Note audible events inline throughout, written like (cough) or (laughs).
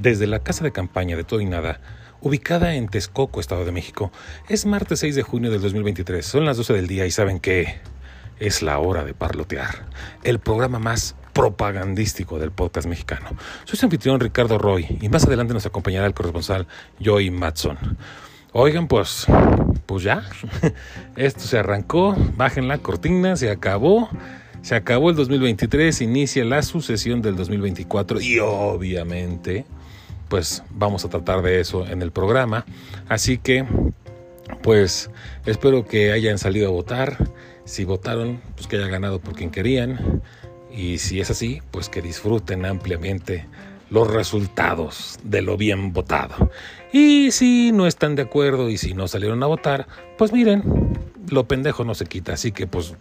desde la casa de campaña de Todo y Nada, ubicada en Texcoco, Estado de México. Es martes 6 de junio del 2023. Son las 12 del día y saben que es la hora de parlotear. El programa más propagandístico del podcast mexicano. Soy su anfitrión Ricardo Roy y más adelante nos acompañará el corresponsal Joey Matson. Oigan, pues, pues ya, (laughs) esto se arrancó, bajen la cortina, se acabó. Se acabó el 2023, inicia la sucesión del 2024 y obviamente pues vamos a tratar de eso en el programa. Así que pues espero que hayan salido a votar. Si votaron, pues que hayan ganado por quien querían. Y si es así, pues que disfruten ampliamente los resultados de lo bien votado. Y si no están de acuerdo y si no salieron a votar, pues miren, lo pendejo no se quita. Así que pues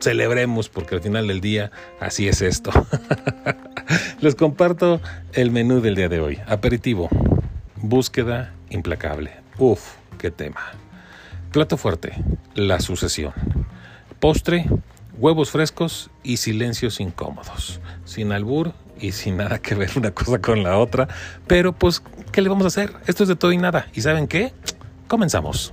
celebremos porque al final del día así es esto. (laughs) Les comparto el menú del día de hoy. Aperitivo, búsqueda implacable. Uf, qué tema. Plato fuerte, la sucesión. Postre, huevos frescos y silencios incómodos. Sin albur y sin nada que ver una cosa con la otra. Pero pues, ¿qué le vamos a hacer? Esto es de todo y nada. ¿Y saben qué? Comenzamos.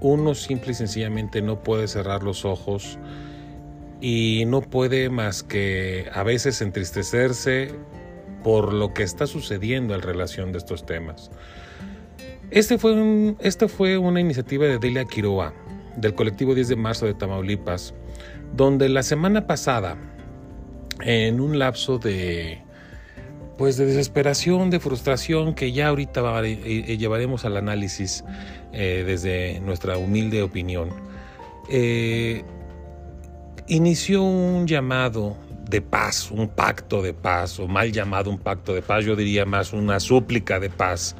uno simple y sencillamente no puede cerrar los ojos y no puede más que a veces entristecerse por lo que está sucediendo en relación de estos temas. Este fue, un, este fue una iniciativa de Delia Quiroa, del colectivo 10 de marzo de Tamaulipas, donde la semana pasada, en un lapso de pues de desesperación, de frustración que ya ahorita eh, llevaremos al análisis eh, desde nuestra humilde opinión, eh, inició un llamado de paz, un pacto de paz, o mal llamado un pacto de paz, yo diría más una súplica de paz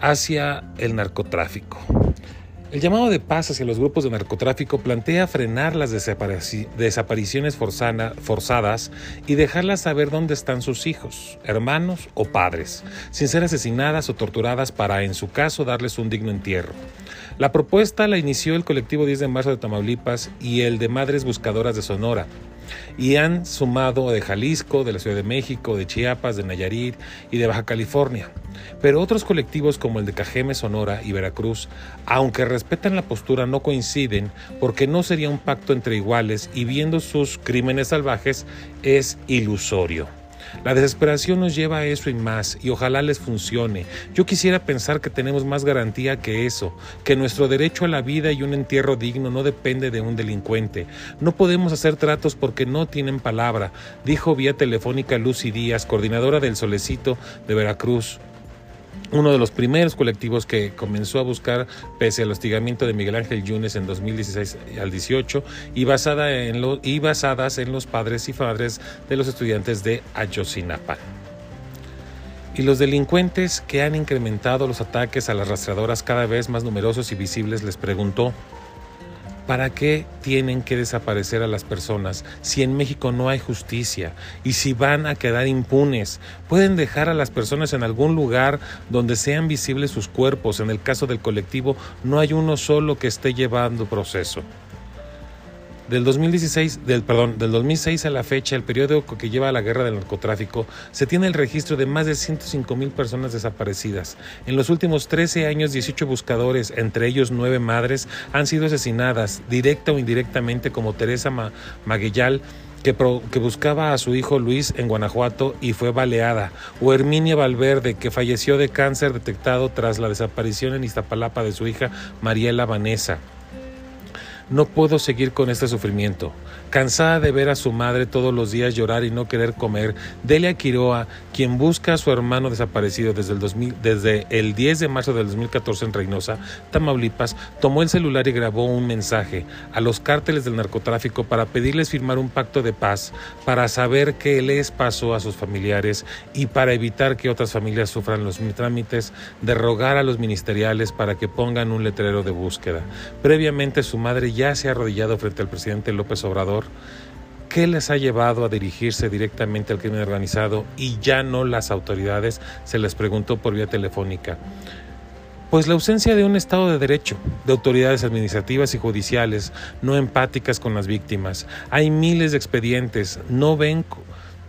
hacia el narcotráfico. El llamado de paz hacia los grupos de narcotráfico plantea frenar las desapariciones forzadas y dejarlas saber dónde están sus hijos, hermanos o padres, sin ser asesinadas o torturadas para, en su caso, darles un digno entierro. La propuesta la inició el colectivo 10 de marzo de Tamaulipas y el de Madres Buscadoras de Sonora, y han sumado de Jalisco, de la Ciudad de México, de Chiapas, de Nayarit y de Baja California. Pero otros colectivos como el de Cajeme, Sonora y Veracruz, aunque respetan la postura, no coinciden porque no sería un pacto entre iguales y viendo sus crímenes salvajes es ilusorio. La desesperación nos lleva a eso y más, y ojalá les funcione. Yo quisiera pensar que tenemos más garantía que eso, que nuestro derecho a la vida y un entierro digno no depende de un delincuente. No podemos hacer tratos porque no tienen palabra, dijo vía telefónica Lucy Díaz, coordinadora del Solecito de Veracruz uno de los primeros colectivos que comenzó a buscar, pese al hostigamiento de Miguel Ángel Yunes en 2016 al 18, y, basada en lo, basadas en los padres y padres de los estudiantes de Ayotzinapa. Y los delincuentes que han incrementado los ataques a las rastreadoras cada vez más numerosos y visibles les preguntó, ¿Para qué tienen que desaparecer a las personas si en México no hay justicia y si van a quedar impunes? Pueden dejar a las personas en algún lugar donde sean visibles sus cuerpos. En el caso del colectivo no hay uno solo que esté llevando proceso. Del 2016, del, perdón, del 2006 a la fecha, el periodo que lleva a la guerra del narcotráfico, se tiene el registro de más de 105 mil personas desaparecidas. En los últimos 13 años, 18 buscadores, entre ellos 9 madres, han sido asesinadas, directa o indirectamente, como Teresa Maguellal, que, que, buscaba a su hijo Luis en Guanajuato y fue baleada, o Herminia Valverde, que falleció de cáncer detectado tras la desaparición en Iztapalapa de su hija Mariela Vanessa. No puedo seguir con este sufrimiento. Cansada de ver a su madre todos los días llorar y no querer comer, Delia Quiroa, quien busca a su hermano desaparecido desde el, desde el 10 de marzo del 2014 en Reynosa, Tamaulipas, tomó el celular y grabó un mensaje a los cárteles del narcotráfico para pedirles firmar un pacto de paz, para saber qué les pasó a sus familiares y para evitar que otras familias sufran los trámites de rogar a los ministeriales para que pongan un letrero de búsqueda. Previamente su madre ya se ha arrodillado frente al presidente López Obrador. ¿Qué les ha llevado a dirigirse directamente al crimen organizado y ya no las autoridades? Se les preguntó por vía telefónica. Pues la ausencia de un Estado de Derecho, de autoridades administrativas y judiciales no empáticas con las víctimas. Hay miles de expedientes, no ven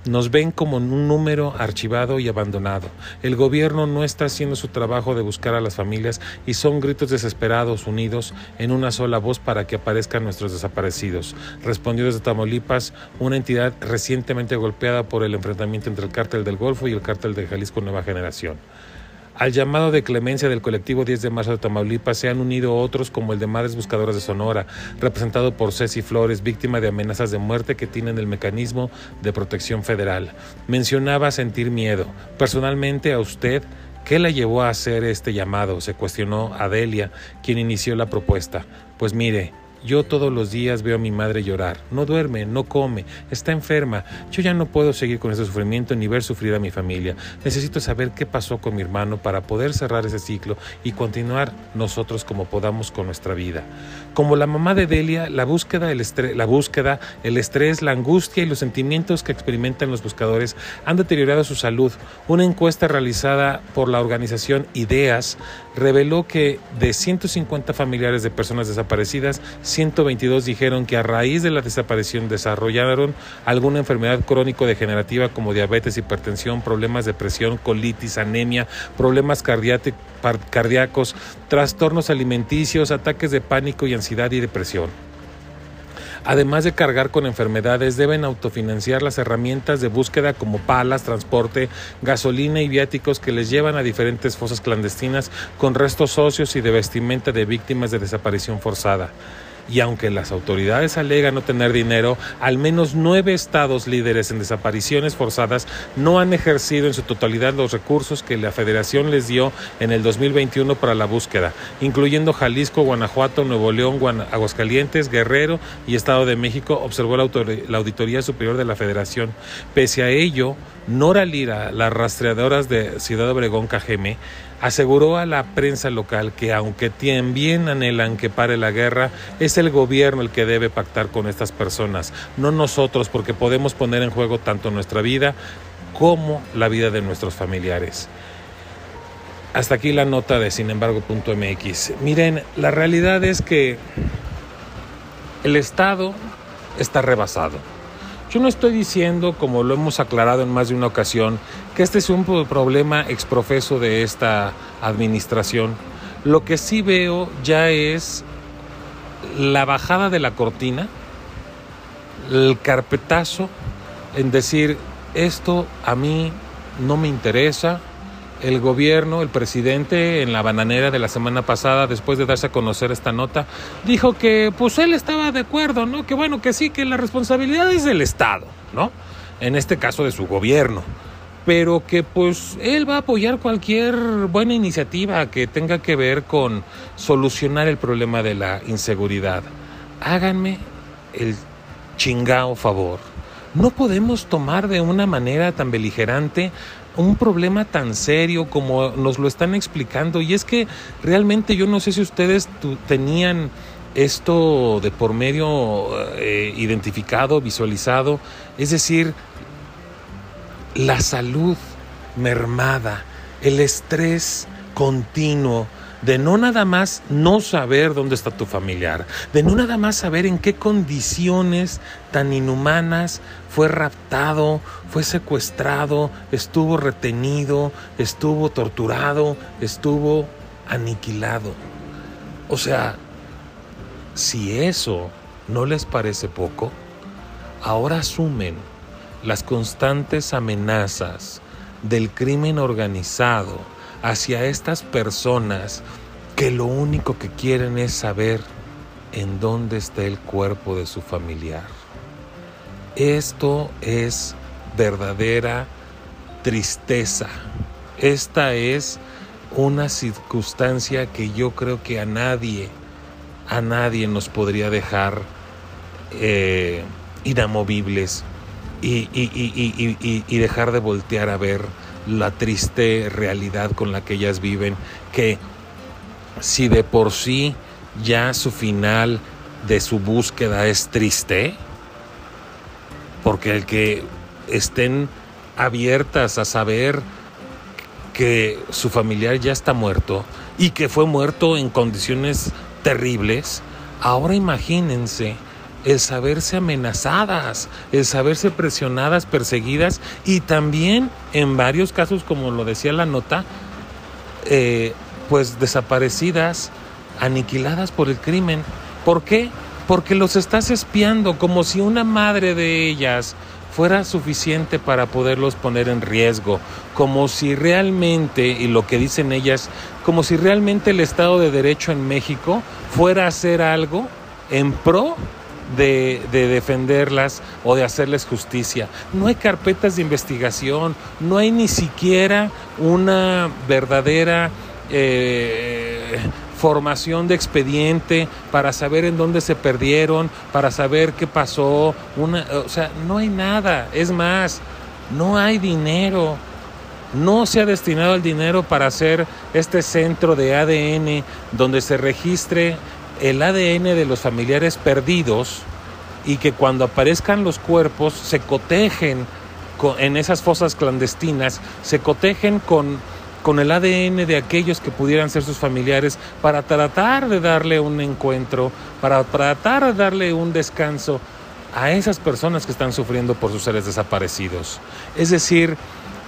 nos ven como un número archivado y abandonado. El gobierno no está haciendo su trabajo de buscar a las familias y son gritos desesperados unidos en una sola voz para que aparezcan nuestros desaparecidos. Respondió desde Tamaulipas, una entidad recientemente golpeada por el enfrentamiento entre el cártel del Golfo y el cártel de Jalisco Nueva Generación. Al llamado de clemencia del colectivo 10 de marzo de Tamaulipas se han unido otros como el de Madres Buscadoras de Sonora, representado por Ceci Flores, víctima de amenazas de muerte que tienen el mecanismo de protección federal. Mencionaba sentir miedo. Personalmente a usted, ¿qué la llevó a hacer este llamado? Se cuestionó Adelia, quien inició la propuesta. Pues mire, yo todos los días veo a mi madre llorar. No duerme, no come, está enferma. Yo ya no puedo seguir con ese sufrimiento ni ver sufrir a mi familia. Necesito saber qué pasó con mi hermano para poder cerrar ese ciclo y continuar nosotros como podamos con nuestra vida. Como la mamá de Delia, la búsqueda, el estrés, la búsqueda, el estrés, la angustia y los sentimientos que experimentan los buscadores han deteriorado su salud. Una encuesta realizada por la organización Ideas reveló que de 150 familiares de personas desaparecidas, 122 dijeron que a raíz de la desaparición desarrollaron alguna enfermedad crónico-degenerativa como diabetes, hipertensión, problemas de presión, colitis, anemia, problemas cardíacos, trastornos alimenticios, ataques de pánico y ansiedad y depresión. Además de cargar con enfermedades, deben autofinanciar las herramientas de búsqueda como palas, transporte, gasolina y viáticos que les llevan a diferentes fosas clandestinas con restos óseos y de vestimenta de víctimas de desaparición forzada y aunque las autoridades alegan no tener dinero, al menos nueve estados líderes en desapariciones forzadas no han ejercido en su totalidad los recursos que la Federación les dio en el 2021 para la búsqueda, incluyendo Jalisco, Guanajuato, Nuevo León, Aguascalientes, Guerrero y Estado de México, observó la, la Auditoría Superior de la Federación. Pese a ello, Nora Lira, las rastreadoras de Ciudad Obregón KGM, aseguró a la prensa local que aunque también anhelan que pare la guerra, es el gobierno el que debe pactar con estas personas, no nosotros, porque podemos poner en juego tanto nuestra vida como la vida de nuestros familiares. Hasta aquí la nota de sin embargo.mx. Miren, la realidad es que el Estado está rebasado. Yo no estoy diciendo, como lo hemos aclarado en más de una ocasión, que este es un problema exprofeso de esta administración. Lo que sí veo ya es la bajada de la cortina, el carpetazo en decir, esto a mí no me interesa, el gobierno, el presidente, en la bananera de la semana pasada, después de darse a conocer esta nota, dijo que pues él estaba de acuerdo, ¿no? Que bueno, que sí, que la responsabilidad es del Estado, ¿no? En este caso de su gobierno. Pero que pues él va a apoyar cualquier buena iniciativa que tenga que ver con solucionar el problema de la inseguridad. Háganme el chingao favor. No podemos tomar de una manera tan beligerante un problema tan serio como nos lo están explicando. Y es que realmente yo no sé si ustedes tenían esto de por medio eh, identificado, visualizado, es decir, la salud mermada, el estrés continuo, de no nada más no saber dónde está tu familiar, de no nada más saber en qué condiciones tan inhumanas fue raptado, fue secuestrado, estuvo retenido, estuvo torturado, estuvo aniquilado. O sea, si eso no les parece poco, ahora asumen las constantes amenazas del crimen organizado, hacia estas personas que lo único que quieren es saber en dónde está el cuerpo de su familiar. Esto es verdadera tristeza. Esta es una circunstancia que yo creo que a nadie, a nadie nos podría dejar eh, inamovibles y, y, dejar de voltear a ver la triste realidad con la que ellas viven, que si de por sí ya su final de su búsqueda es triste, porque el que estén abiertas a saber que su familiar ya está muerto y que fue muerto en condiciones terribles, ahora imagínense el saberse amenazadas, el saberse presionadas, perseguidas y también en varios casos, como lo decía la nota, eh, pues desaparecidas, aniquiladas por el crimen. ¿Por qué? Porque los estás espiando como si una madre de ellas fuera suficiente para poderlos poner en riesgo, como si realmente, y lo que dicen ellas, como si realmente el Estado de Derecho en México fuera a hacer algo en pro de, defenderlas o de hacerles justicia. No hay carpetas de investigación, no hay ni siquiera una verdadera eh, formación de expediente para saber en dónde se perdieron, para saber qué pasó. Una, o sea, no hay nada. Es más, no hay dinero. No se ha destinado el dinero para hacer este centro de ADN donde se registre el ADN de los familiares perdidos y que cuando aparezcan los cuerpos se cotejen en esas fosas clandestinas, se cotejen con con el ADN de aquellos que pudieran ser sus familiares para tratar de darle un encuentro, para tratar de darle un descanso a esas personas que están sufriendo por sus seres desaparecidos. Es decir,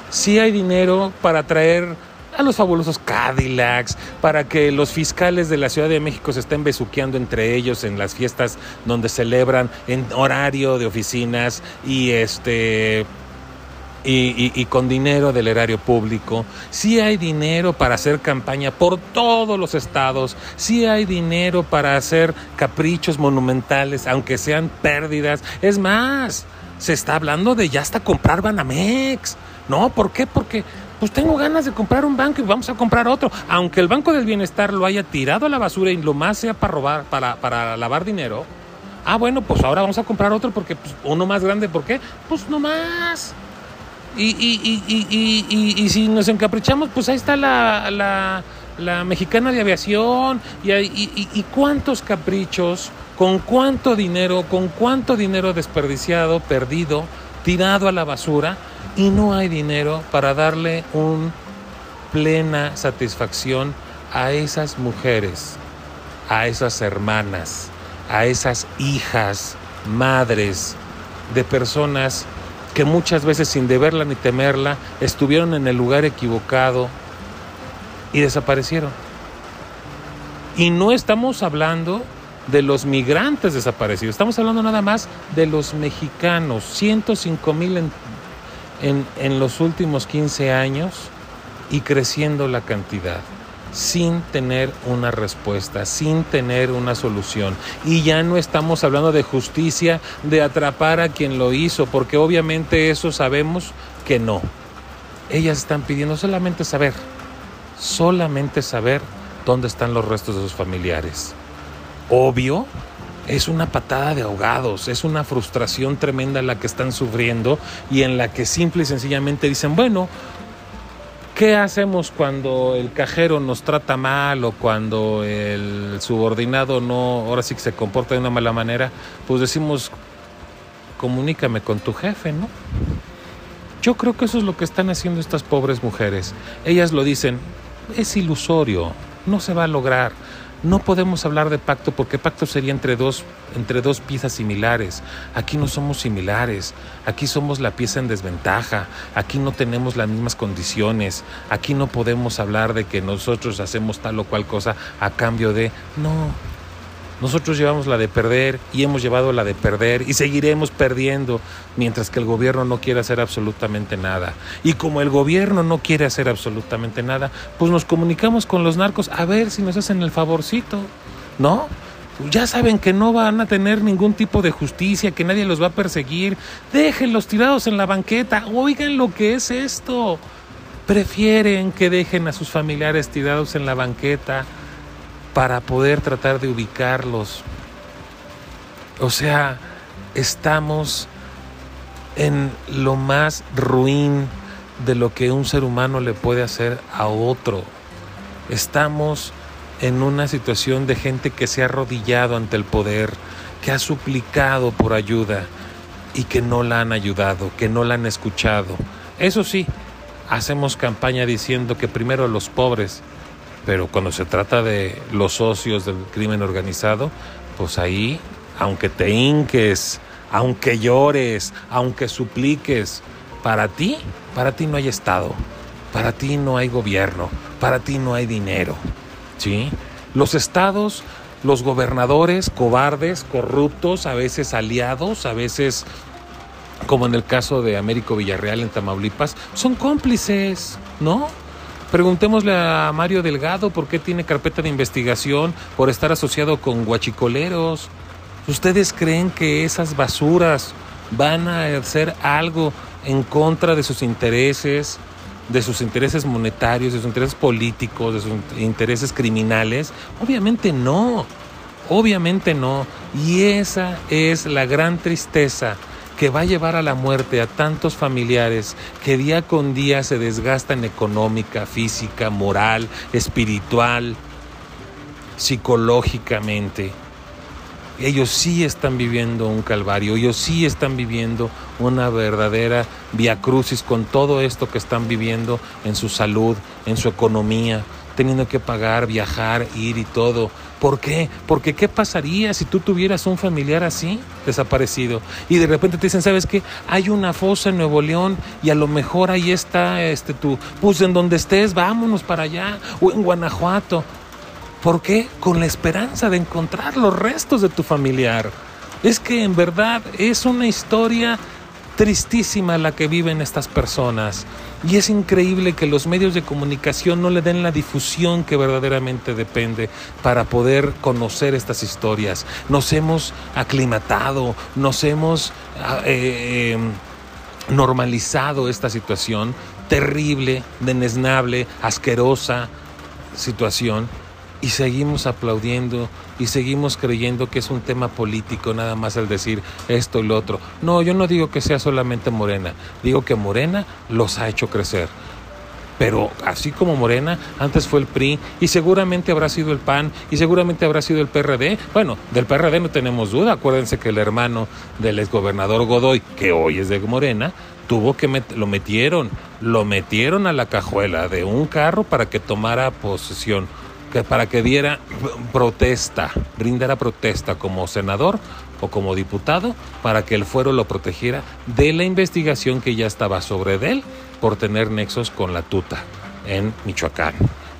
si hay dinero para traer a los fabulosos Cadillacs, para que los fiscales de la Ciudad de México se estén besuqueando entre ellos en las fiestas donde celebran en horario de oficinas y este y, con dinero del erario público, si hay dinero para hacer campaña por todos los estados, si hay dinero para hacer caprichos monumentales, aunque sean pérdidas. Es más, se está hablando de ya hasta comprar Banamex. No, ¿por qué? Porque pues tengo ganas de comprar un banco y vamos a comprar otro. Aunque el Banco del Bienestar lo haya tirado a la basura y lo más sea para robar, para, para lavar dinero. Ah, bueno, pues ahora vamos a comprar otro porque pues, uno más grande, ¿por qué? Pues no más. Y, y, y, y, si nos encaprichamos, pues ahí está la, la, la mexicana de aviación y, y, cuántos caprichos, con cuánto dinero, con cuánto dinero desperdiciado, perdido, tirado a la basura y no hay dinero para darle un plena satisfacción a esas mujeres, a esas hermanas, a esas hijas, madres de personas que muchas veces sin deberla ni temerla estuvieron en el lugar equivocado y desaparecieron. Y no estamos hablando de los migrantes desaparecidos, estamos hablando nada más de los mexicanos, 105 mil en, en, en los últimos 15 años y creciendo la cantidad sin tener una respuesta, sin tener una solución. Y ya no estamos hablando de justicia, de atrapar a quien lo hizo, porque obviamente eso sabemos que no. Ellas están pidiendo solamente saber, solamente saber dónde están los restos de sus familiares. Obvio, es una patada de ahogados, es una frustración tremenda la que están sufriendo y en la que simple y sencillamente dicen, bueno, ¿Qué hacemos cuando el cajero nos trata mal o cuando el subordinado no, ahora sí que se comporta de una mala manera? Pues decimos, comunícame con tu jefe, ¿no? Yo creo que eso es lo que están haciendo estas pobres mujeres. Ellas lo dicen, es ilusorio, no se va a lograr. No podemos hablar de pacto porque pacto sería entre dos, entre dos piezas similares. Aquí no somos similares, aquí somos la pieza en desventaja, aquí no tenemos las mismas condiciones, aquí no podemos hablar de que nosotros hacemos tal o cual cosa a cambio de... No, nosotros llevamos la de perder y hemos llevado la de perder y seguiremos perdiendo mientras que el gobierno no quiere hacer absolutamente nada. Y como el gobierno no quiere hacer absolutamente nada, pues nos comunicamos con los narcos a ver si nos hacen el favorcito, ¿no? Ya saben que no van a tener ningún tipo de justicia, que nadie los va a perseguir. Déjenlos tirados en la banqueta. Oigan lo que es esto. Prefieren que dejen a sus familiares tirados en la banqueta para poder tratar de ubicarlos. O sea, estamos en lo más ruin de lo que un ser humano le puede hacer a otro. Estamos en una situación de gente que se ha arrodillado ante el poder, que ha suplicado por ayuda y que no la han ayudado, que no la han escuchado. Eso sí, hacemos campaña diciendo que primero los pobres, pero cuando se trata de los socios del crimen organizado, pues ahí, aunque te hinques, aunque llores, aunque supliques, para ti, para ti no hay Estado, para ti no hay gobierno, para ti no hay dinero. ¿Sí? Los estados, los gobernadores cobardes, corruptos, a veces aliados, a veces como en el caso de Américo Villarreal en Tamaulipas, son cómplices, ¿no? Preguntémosle a Mario Delgado por qué tiene carpeta de investigación por estar asociado con guachicoleros. ¿Ustedes creen que esas basuras van a hacer algo en contra de sus intereses, de sus intereses monetarios, de sus intereses políticos, de sus intereses criminales? Obviamente no, obviamente no. Y esa es la gran tristeza que va a llevar a la muerte a tantos familiares que día con día se desgastan económica, física, moral, espiritual, psicológicamente. Ellos sí están viviendo un calvario, ellos sí están viviendo una verdadera via crucis con todo esto que están viviendo en su salud, en su economía, teniendo que pagar, viajar, ir y todo. ¿Por qué? Porque ¿qué pasaría si tú tuvieras un familiar así, desaparecido? Y de repente te dicen, ¿sabes qué? Hay una fosa en Nuevo León y a lo mejor ahí está este tú. Pues en donde estés, vámonos para allá. O en Guanajuato. ¿Por qué? Con la esperanza de encontrar los restos de tu familiar. Es que en verdad es una historia tristísima la que viven estas personas. Y es increíble que los medios de comunicación no le den la difusión que verdaderamente depende para poder conocer estas historias. Nos hemos aclimatado, nos hemos ah, eh, em, normalizado esta situación terrible, denesnable, asquerosa situación y seguimos aplaudiendo y seguimos creyendo que es un tema político nada más el decir esto y lo otro. No, yo no digo que sea solamente Morena, digo que Morena los ha hecho crecer. Pero así como Morena, antes fue el PRI y seguramente habrá sido el PAN y seguramente habrá sido el PRD. Bueno, del PRD no tenemos duda. Acuérdense que el hermano del exgobernador Godoy, que hoy es de Morena, tuvo que lo metieron, lo metieron a la cajuela de un carro para que tomara posesión que para que diera protesta, brindara protesta como senador o como diputado para que el fuero lo protegiera de la investigación que ya estaba sobre él por tener nexos con la tuta en Michoacán.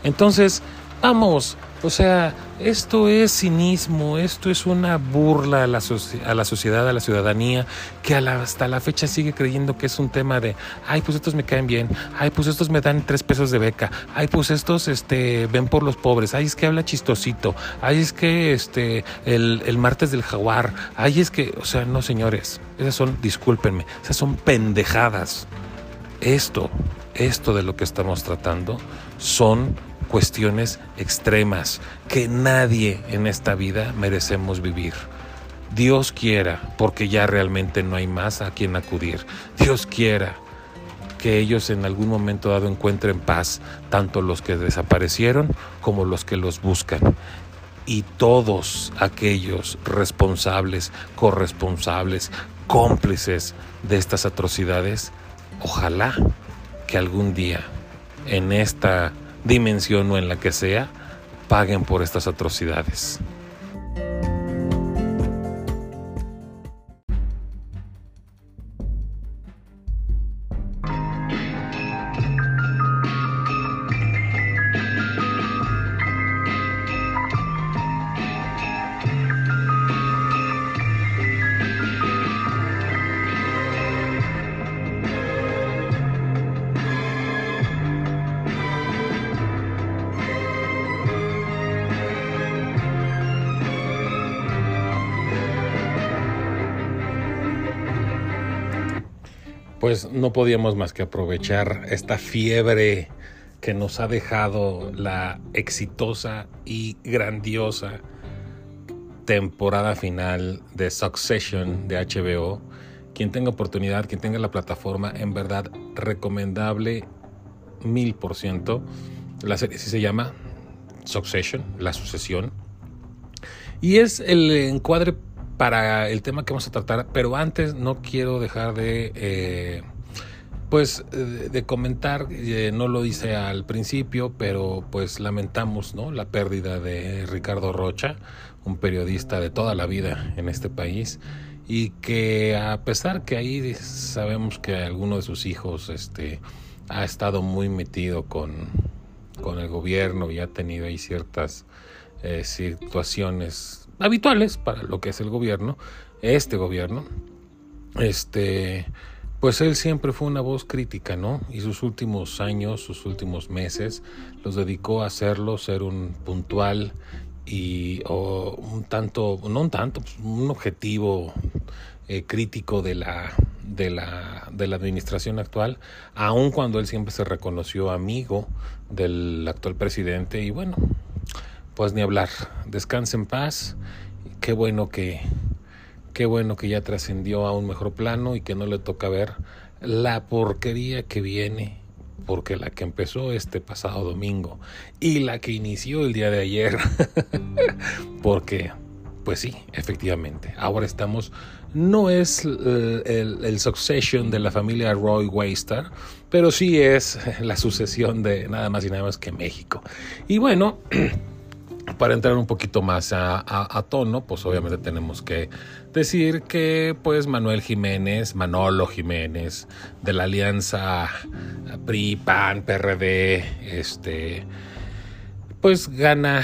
Entonces, vamos, o sea, esto es cinismo, esto es una burla a la, a la sociedad, a la ciudadanía, que hasta la fecha sigue creyendo que es un tema de, ay, pues estos me caen bien, ay, pues estos me dan tres pesos de beca, ay, pues estos este, ven por los pobres, ay, es que habla chistosito, ay, es que este, el, el martes del jaguar, ay, es que, o sea, no señores, esas son, discúlpenme, esas son pendejadas. Esto, esto de lo que estamos tratando son cuestiones extremas que nadie en esta vida merecemos vivir. Dios quiera, porque ya realmente no hay más a quien acudir. Dios quiera que ellos en algún momento dado encuentren paz, tanto los que desaparecieron como los que los buscan. Y todos aquellos responsables, corresponsables, cómplices de estas atrocidades, ojalá que algún día en esta dimensión o en la que sea, paguen por estas atrocidades. Pues no podíamos más que aprovechar esta fiebre que nos ha dejado la exitosa y grandiosa temporada final de Succession de HBO. Quien tenga oportunidad, quien tenga la plataforma, en verdad recomendable mil por ciento. La serie sí se llama Succession, la sucesión. Y es el encuadre para el tema que vamos a tratar, pero antes no quiero dejar de... Eh, pues de comentar, eh, no lo hice al principio, pero pues lamentamos ¿no? la pérdida de Ricardo Rocha, un periodista de toda la vida en este país y que a pesar que ahí sabemos que alguno de sus hijos este, ha estado muy metido con, con el gobierno y ha tenido ahí ciertas eh, situaciones habituales para lo que es el gobierno, este gobierno, este pues él siempre fue una voz crítica, ¿no? Y sus últimos años, sus últimos meses, los dedicó a hacerlo, ser un puntual y un tanto, no un tanto, pues, un objetivo eh, crítico de la, de, la, de la administración actual, aun cuando él siempre se reconoció amigo del actual presidente. Y bueno, pues ni hablar. Descanse en paz. Qué bueno que Qué bueno que ya trascendió a un mejor plano y que no le toca ver la porquería que viene, porque la que empezó este pasado domingo y la que inició el día de ayer, (laughs) porque, pues sí, efectivamente, ahora estamos, no es el, el, succession de la familia Roy Waster, pero sí es la sucesión de nada más y nada más que México. Y bueno, (clears throat) para entrar un poquito más a, tono, pues obviamente tenemos que decir que pues Manuel Jiménez, Manolo Jiménez, de la alianza PRI, PAN, PRD, este, pues gana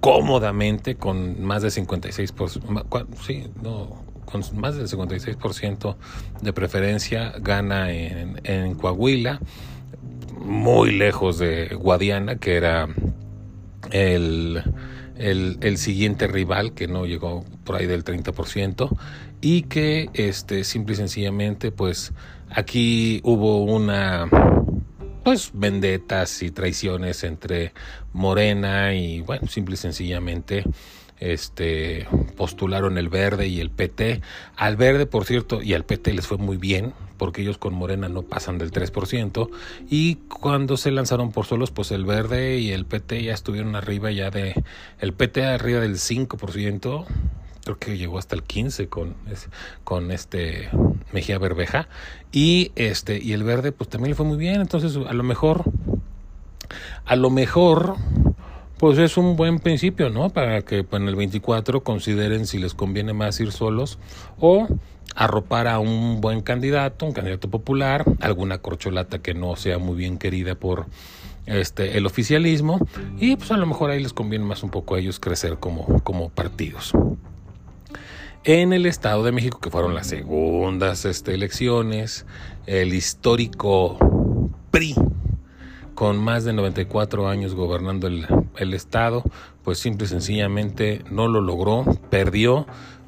cómodamente con más de 56%, sí, no, con más del 56% de preferencia, gana en, en Coahuila, muy lejos de Guadiana, que era el, el, siguiente rival que no llegó por ahí del 30% y que este simple y sencillamente pues aquí hubo una pues vendetas y traiciones entre Morena y bueno simple y sencillamente este postularon el verde y el PT al verde por cierto y al PT les fue muy bien porque ellos con Morena no pasan del 3%, y cuando se lanzaron por solos, pues el Verde y el PT ya estuvieron arriba ya de, el PT arriba del 5%, creo que llegó hasta el 15 con, con este Mejía Berbeja, y este, y el Verde pues también le fue muy bien, entonces a lo mejor, a lo mejor, pues es un buen principio, ¿no? Para que en el 24 consideren si les conviene más ir solos o arropar a un buen candidato, un candidato popular, alguna corcholata que no sea muy bien querida por este el oficialismo y pues a lo mejor ahí les conviene más un poco a ellos crecer como, como partidos. En el Estado de México, que fueron las segundas este, elecciones, el histórico PRI, con más de 94 años gobernando el, el Estado, pues simple y sencillamente no lo logró, perdió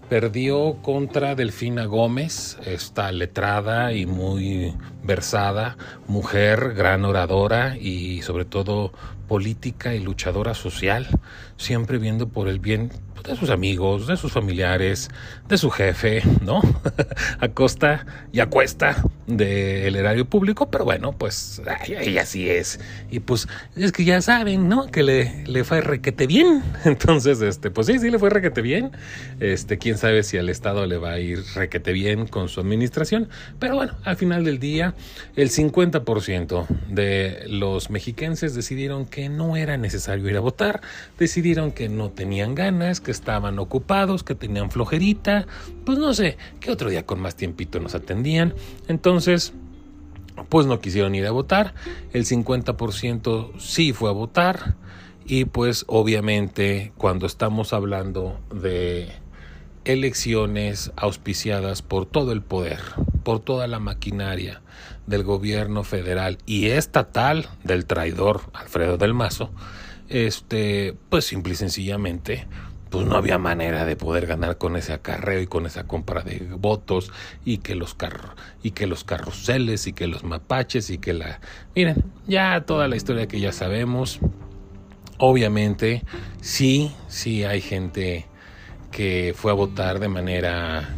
Perdió contra Delfina Gómez, esta letrada y muy versada, mujer, gran oradora y sobre todo política y luchadora social, siempre viendo por el bien de sus amigos, de sus familiares, de su jefe, ¿no? (laughs) a costa y a cuesta del erario público, pero bueno, pues ahí así es. Y pues es que ya saben, ¿no? Que le, le fue requete bien. (laughs) Entonces, este, pues sí, sí le fue requete bien. Este, quién sabe si al Estado le va a ir requete bien con su administración. Pero bueno, al final del día, el 50% de los mexiquenses decidieron que no era necesario ir a votar, decidieron que no tenían ganas, que estaban ocupados, que tenían flojerita, pues no sé, que otro día con más tiempito nos atendían. Entonces, pues no quisieron ir a votar, el 50% sí fue a votar. Y pues obviamente cuando estamos hablando de elecciones auspiciadas por todo el poder, por toda la maquinaria del gobierno federal y estatal del traidor Alfredo del Mazo, este, pues simple y sencillamente pues no había manera de poder ganar con ese acarreo y con esa compra de votos y que los carros y que los carruseles y que los mapaches y que la miren ya toda la historia que ya sabemos. Obviamente sí sí hay gente que fue a votar de manera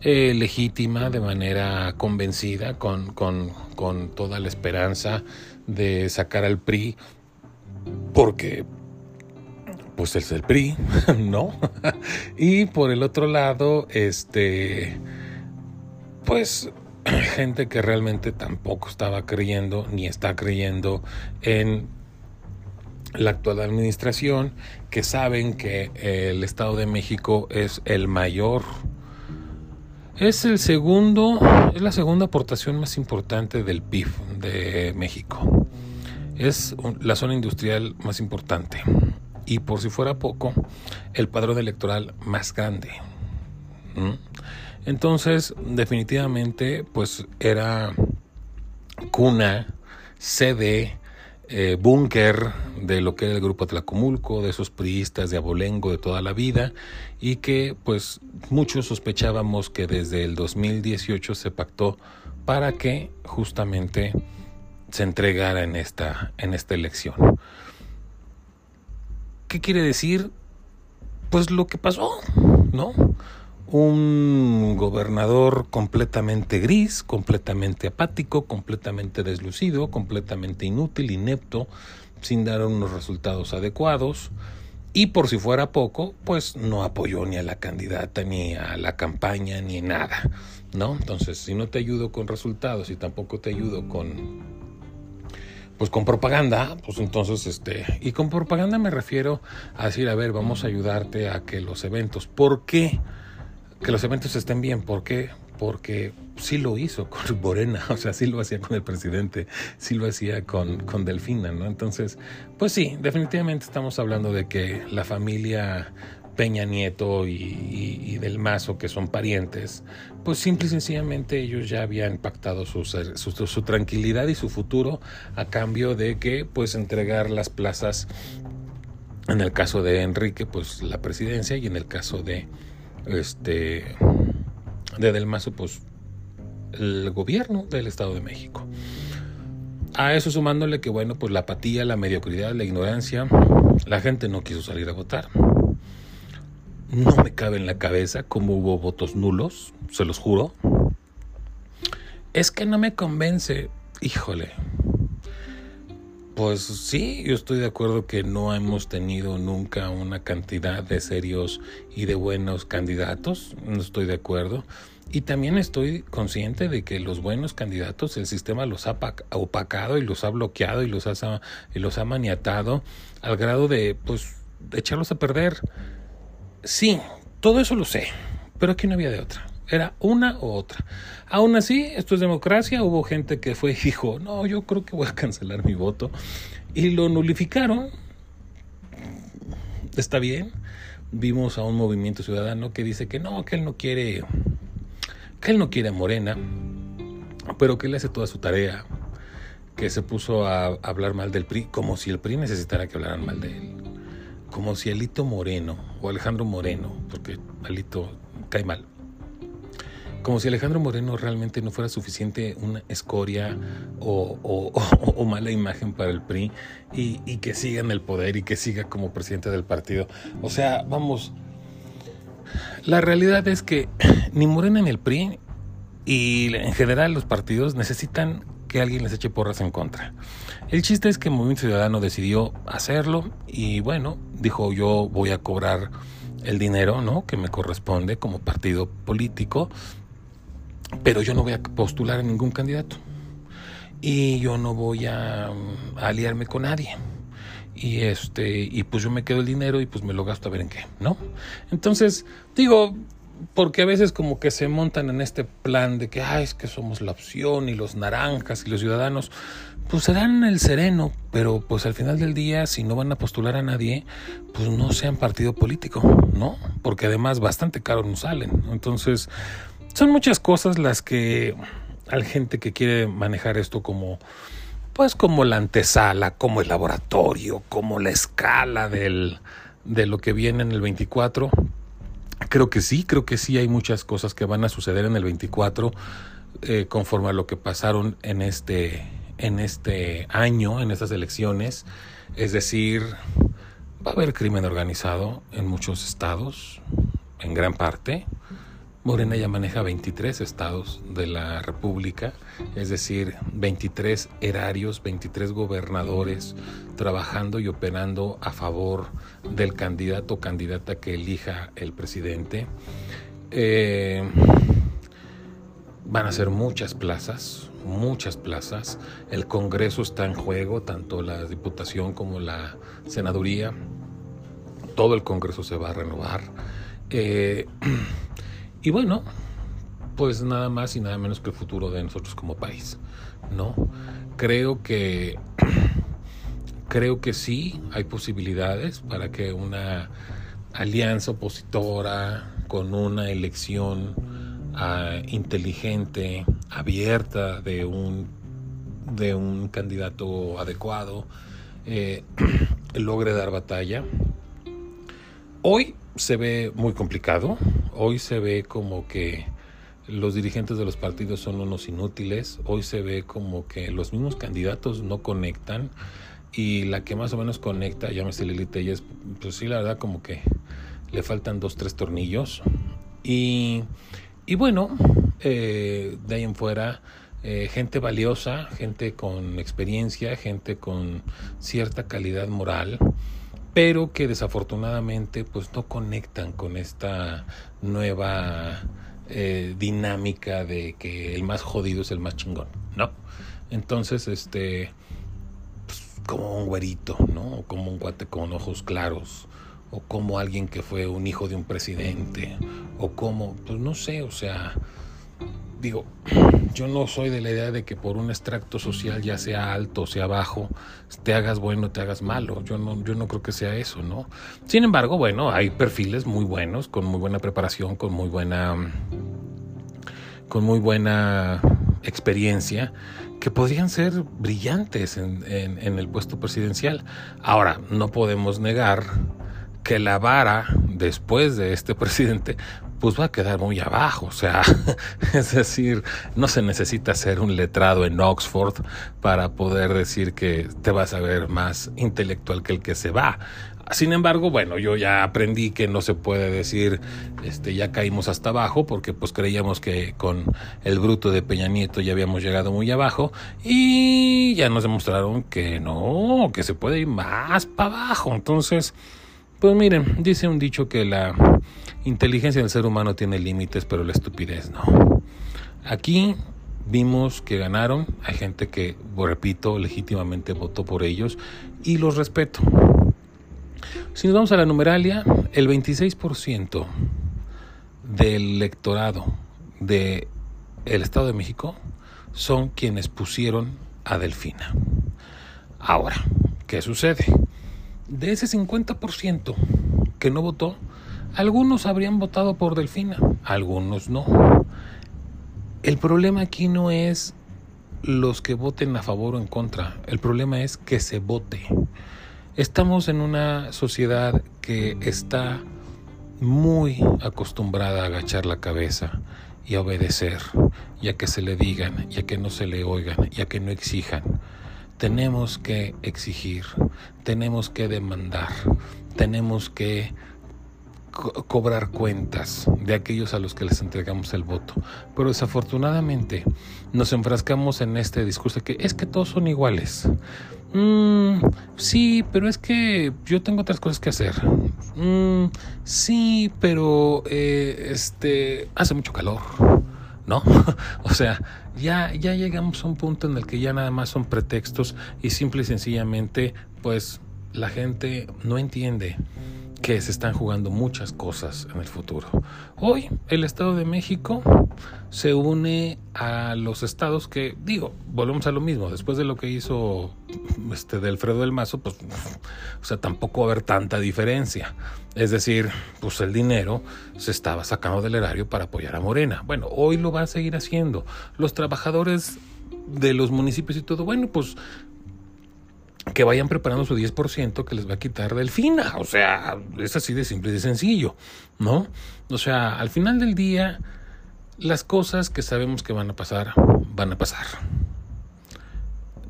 eh, legítima de manera convencida con, con, con toda la esperanza de sacar al PRI porque pues es el PRI, (laughs) ¿no? y por el otro lado, este, pues (clears throat) gente que realmente tampoco estaba creyendo ni está creyendo en la actual administración, que saben que el Estado de México es el mayor, es el segundo, es la segunda aportación más importante del PIB de México. Es la zona industrial más importante y por si fuera poco, el padrón electoral más grande. Entonces, definitivamente, pues era cuna, sede, eh, búnker de lo que era el grupo Tlacomulco, de esos priistas de abolengo de toda la vida, y que pues muchos sospechábamos que desde el 2018 se pactó para que justamente se entregara en esta, en esta elección. ¿Qué quiere decir? Pues lo que pasó, ¿no? Un gobernador completamente gris, completamente apático, completamente deslucido, completamente inútil, inepto, sin dar unos resultados adecuados. Y por si fuera poco, pues no apoyó ni a la candidata, ni a la campaña, ni nada, ¿no? Entonces, si no te ayudo con resultados y tampoco te ayudo con pues con propaganda, pues entonces, este, y con propaganda me refiero a decir, a ver, vamos a ayudarte a que los eventos, ¿por qué? Que los eventos estén bien, ¿por qué? Porque sí lo hizo con (laughs) Morena, o sea, sí lo hacía con el presidente, sí lo hacía con, con Delfina, ¿no? Entonces, pues sí, definitivamente estamos hablando de que la familia Peña Nieto y, del Mazo, que son parientes, pues simple y sencillamente ellos ya habían pactado su, su, tranquilidad y su futuro a cambio de que pues entregar las plazas, en el caso de Enrique, pues la presidencia y en el caso de este de Del Mazo, pues el gobierno del Estado de México. A eso sumándole que bueno, pues la apatía, la mediocridad, la ignorancia, la gente no quiso salir a votar. No me cabe en la cabeza cómo hubo votos nulos, se los juro. Es que no me convence. Híjole. Pues sí, yo estoy de acuerdo que no hemos tenido nunca una cantidad de serios y de buenos candidatos. No estoy de acuerdo. Y también estoy consciente de que los buenos candidatos el sistema los ha opacado y los ha bloqueado y los ha, y los ha maniatado al grado de pues echarlos a perder. Sí, todo eso lo sé, pero aquí no había de otra. Era una u otra. Aún así, esto es democracia. Hubo gente que fue y dijo, no, yo creo que voy a cancelar mi voto. Y lo nulificaron. Está bien. Vimos a un movimiento ciudadano que dice que no, que él no quiere, que él no quiere a Morena, pero que él hace toda su tarea, que se puso a hablar mal del PRI, como si el PRI necesitara que hablaran mal de él como si Alito Moreno o Alejandro Moreno, porque Alito cae mal, como si Alejandro Moreno realmente no fuera suficiente una escoria o, mala imagen para el PRI y, que siga en el poder y que siga como presidente del partido. O sea, vamos, la realidad es que ni Morena ni el PRI y en general los partidos necesitan que alguien les eche porras en contra. El chiste es que Movimiento Ciudadano decidió hacerlo y bueno, dijo yo voy a cobrar el dinero, ¿no? que me corresponde como partido político, pero yo no voy a postular a ningún candidato y yo no voy a, mm, aliarme con nadie y este y pues yo me quedo el dinero y pues me lo gasto a ver en qué, ¿no? Entonces, digo, porque a veces como que se montan en este plan de que, es que somos la opción y los naranjas y los ciudadanos, pues serán el sereno, pero pues al final del día, si no van a postular a nadie, pues no sean partido político, ¿no? Porque además bastante caro nos salen. Entonces, son muchas cosas las que hay gente que quiere manejar esto como, pues como la antesala, como el laboratorio, como la escala del de lo que viene en el 24. Creo que sí, creo que sí hay muchas cosas que van a suceder en el 24 eh, conforme a lo que pasaron en este, en este año, en estas elecciones. Es decir, va a haber crimen organizado en muchos estados, en gran parte. Morena ya maneja 23 estados de la República, es decir, 23 erarios, 23 gobernadores trabajando y operando a favor del candidato o candidata que elija el presidente. Eh, van a ser muchas plazas, muchas plazas. El Congreso está en juego, tanto la Diputación como la Senaduría. Todo el Congreso se va a renovar. Eh, (clears throat) y bueno, pues nada más y nada menos que el futuro de nosotros como país, ¿no? Creo que (clears throat) creo que sí hay posibilidades para que una alianza opositora con una elección uh, inteligente, abierta de un de un candidato adecuado eh, (clears throat) logre dar batalla. Hoy se ve muy complicado. Hoy se ve como que los dirigentes de los partidos son unos inútiles. Hoy se ve como que los mismos candidatos no conectan. Y la que más o menos conecta, llámese Lili Telles, pues sí, la verdad como que le faltan dos, tres tornillos. Y, y bueno, eh, de ahí en fuera, eh, gente valiosa, gente con experiencia, gente con cierta calidad moral pero que desafortunadamente pues no conectan con esta nueva eh, dinámica de que el más jodido es el más chingón, ¿no? Entonces, este, pues, como un güerito, ¿no? O como un guate con ojos claros, o como alguien que fue un hijo de un presidente, o como, pues no sé, o sea, digo, yo no soy de la idea de que por un extracto social, ya sea alto o sea bajo, te hagas bueno o te hagas malo. Yo no, yo no creo que sea eso, ¿no? Sin embargo, bueno, hay perfiles muy buenos, con muy buena preparación, con muy buena. con muy buena experiencia, que podrían ser brillantes en, en el puesto presidencial. Ahora, no podemos negar que la vara después de este (laughs) presidente pues va a quedar muy abajo. O sea, (laughs) es decir, no se necesita ser un letrado en Oxford para poder decir que te vas a ver más intelectual que el que se va. Sin embargo, bueno, yo ya aprendí que no se puede decir, este, ya caímos hasta abajo, porque pues creíamos que con el bruto de Peña Nieto ya habíamos llegado muy abajo y ya nos demostraron que no, que se puede ir más para abajo. Entonces, pues miren, dice un dicho que la inteligencia del ser humano tiene límites, pero la estupidez no. Aquí vimos que ganaron, hay gente que, repito, legítimamente votó por ellos y los respeto. Si nos vamos a la numeralia, el 26% del electorado del Estado de México son quienes pusieron a Delfina. Ahora, ¿qué sucede? De ese 50% que no votó, algunos habrían votado por Delfina, algunos no. El problema aquí no es los que voten a favor o en contra, el problema es que se vote. Estamos en una sociedad que está muy acostumbrada a agachar la cabeza y a obedecer, y a que se le digan, y a que no se le oigan, y a que no exijan. Tenemos que exigir, tenemos que demandar, tenemos que cobrar cuentas de aquellos a los que les entregamos el voto. Pero desafortunadamente nos enfrascamos en este discurso de que es que todos son iguales. Mm, sí, pero es que yo tengo otras cosas que hacer. Mm, sí, pero eh, este hace mucho calor, ¿no? (laughs) o sea, ya, ya llegamos a un punto en el que ya nada más son pretextos y simple y sencillamente, pues la gente no entiende que se están jugando muchas cosas en el futuro. Hoy el Estado de México se une a los estados que, digo, volvemos a lo mismo, después de lo que hizo este de Alfredo del Mazo, pues, o sea, tampoco va a haber tanta diferencia. Es decir, pues el dinero se estaba sacando del erario para apoyar a Morena. Bueno, hoy lo va a seguir haciendo. Los trabajadores de los municipios y todo, bueno, pues que vayan preparando su 10% que les va a quitar Delfina. O sea, es así de simple y de sencillo, ¿no? O sea, al final del día, las cosas que sabemos que van a pasar, van a pasar.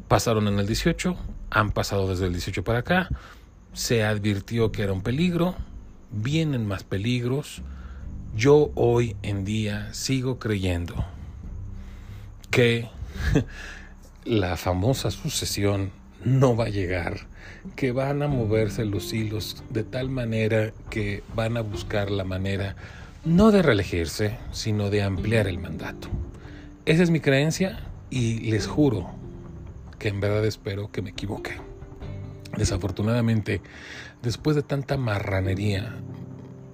Pasaron en el 18, han pasado desde el 18 para acá, se advirtió que era un peligro, vienen más peligros. Yo hoy en día sigo creyendo que (laughs) la famosa sucesión no va a llegar, que van a moverse los hilos de tal manera que van a buscar la manera no de reelegirse, sino de ampliar el mandato. Esa es mi creencia y les juro que en verdad espero que me equivoque. Desafortunadamente, después de tanta marranería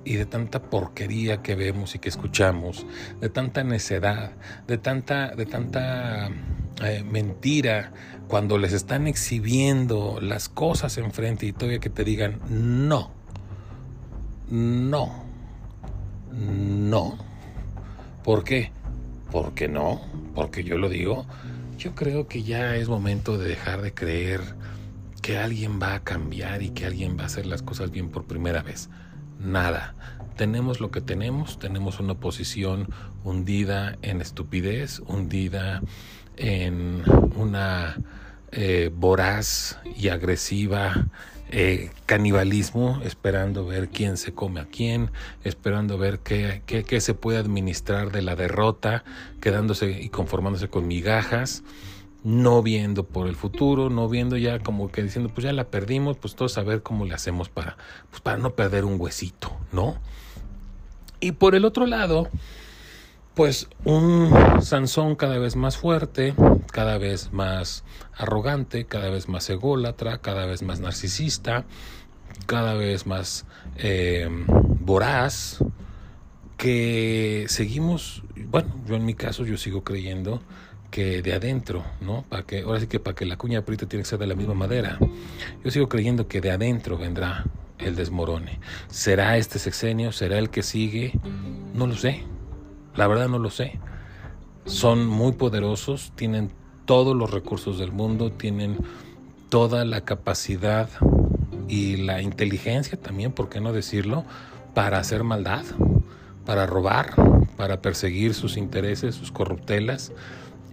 y de tanta porquería que vemos y que escuchamos, de tanta necedad, de tanta, de tanta eh, mentira, cuando les están exhibiendo las cosas enfrente y todavía que te digan no, no, no. ¿Por qué? Porque no, porque yo lo digo. Yo creo que ya es momento de dejar de creer que alguien va a cambiar y que alguien va a hacer las cosas bien por primera vez. Nada. Tenemos lo que tenemos, tenemos una posición hundida en estupidez, hundida en una eh, voraz y agresiva eh, canibalismo, esperando ver quién se come a quién, esperando ver qué, qué, qué, se puede administrar de la derrota, quedándose y conformándose con migajas, no viendo por el futuro, no viendo ya como que diciendo, pues ya la perdimos, pues todos a ver cómo le hacemos para, pues para no perder un huesito, ¿no? Y por el otro lado, pues un Sansón cada vez más fuerte, cada vez más arrogante, cada vez más ególatra, cada vez más narcisista, cada vez más eh, voraz, que seguimos, bueno, yo en mi caso yo sigo creyendo que de adentro, ¿no? Para que, ahora sí que para que la cuña aprita tiene que ser de la misma madera. Yo sigo creyendo que de adentro vendrá el desmorone. ¿Será este sexenio? ¿Será el que sigue? No lo sé. La verdad no lo sé. Son muy poderosos, tienen todos los recursos del mundo, tienen toda la capacidad y la inteligencia también, ¿por qué no decirlo?, para hacer maldad, para robar, para perseguir sus intereses, sus corruptelas,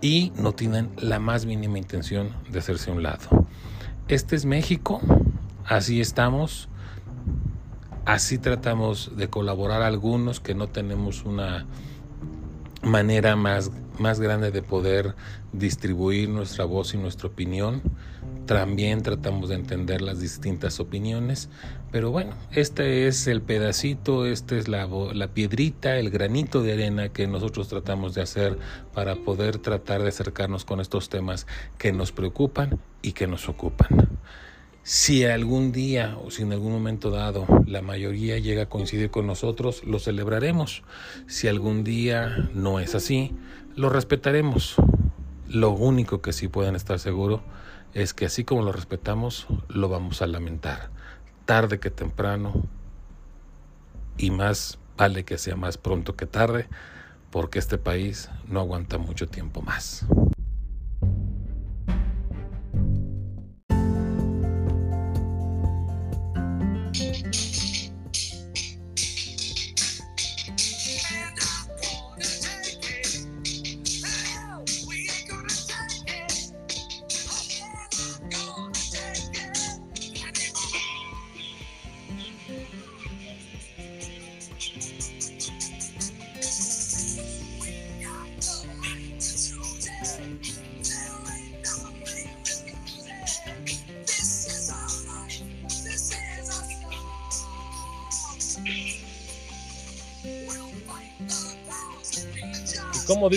y no tienen la más mínima intención de hacerse a un lado. Este es México, así estamos, así tratamos de colaborar algunos que no tenemos una manera más, más grande de poder distribuir nuestra voz y nuestra opinión. También tratamos de entender las distintas opiniones, pero bueno, este es el pedacito, esta es la, la piedrita, el granito de arena que nosotros tratamos de hacer para poder tratar de acercarnos con estos temas que nos preocupan y que nos ocupan. Si algún día o si en algún momento dado la mayoría llega a coincidir con nosotros, lo celebraremos. Si algún día no es así, lo respetaremos. Lo único que sí pueden estar seguros es que así como lo respetamos, lo vamos a lamentar. Tarde que temprano, y más vale que sea más pronto que tarde, porque este país no aguanta mucho tiempo más.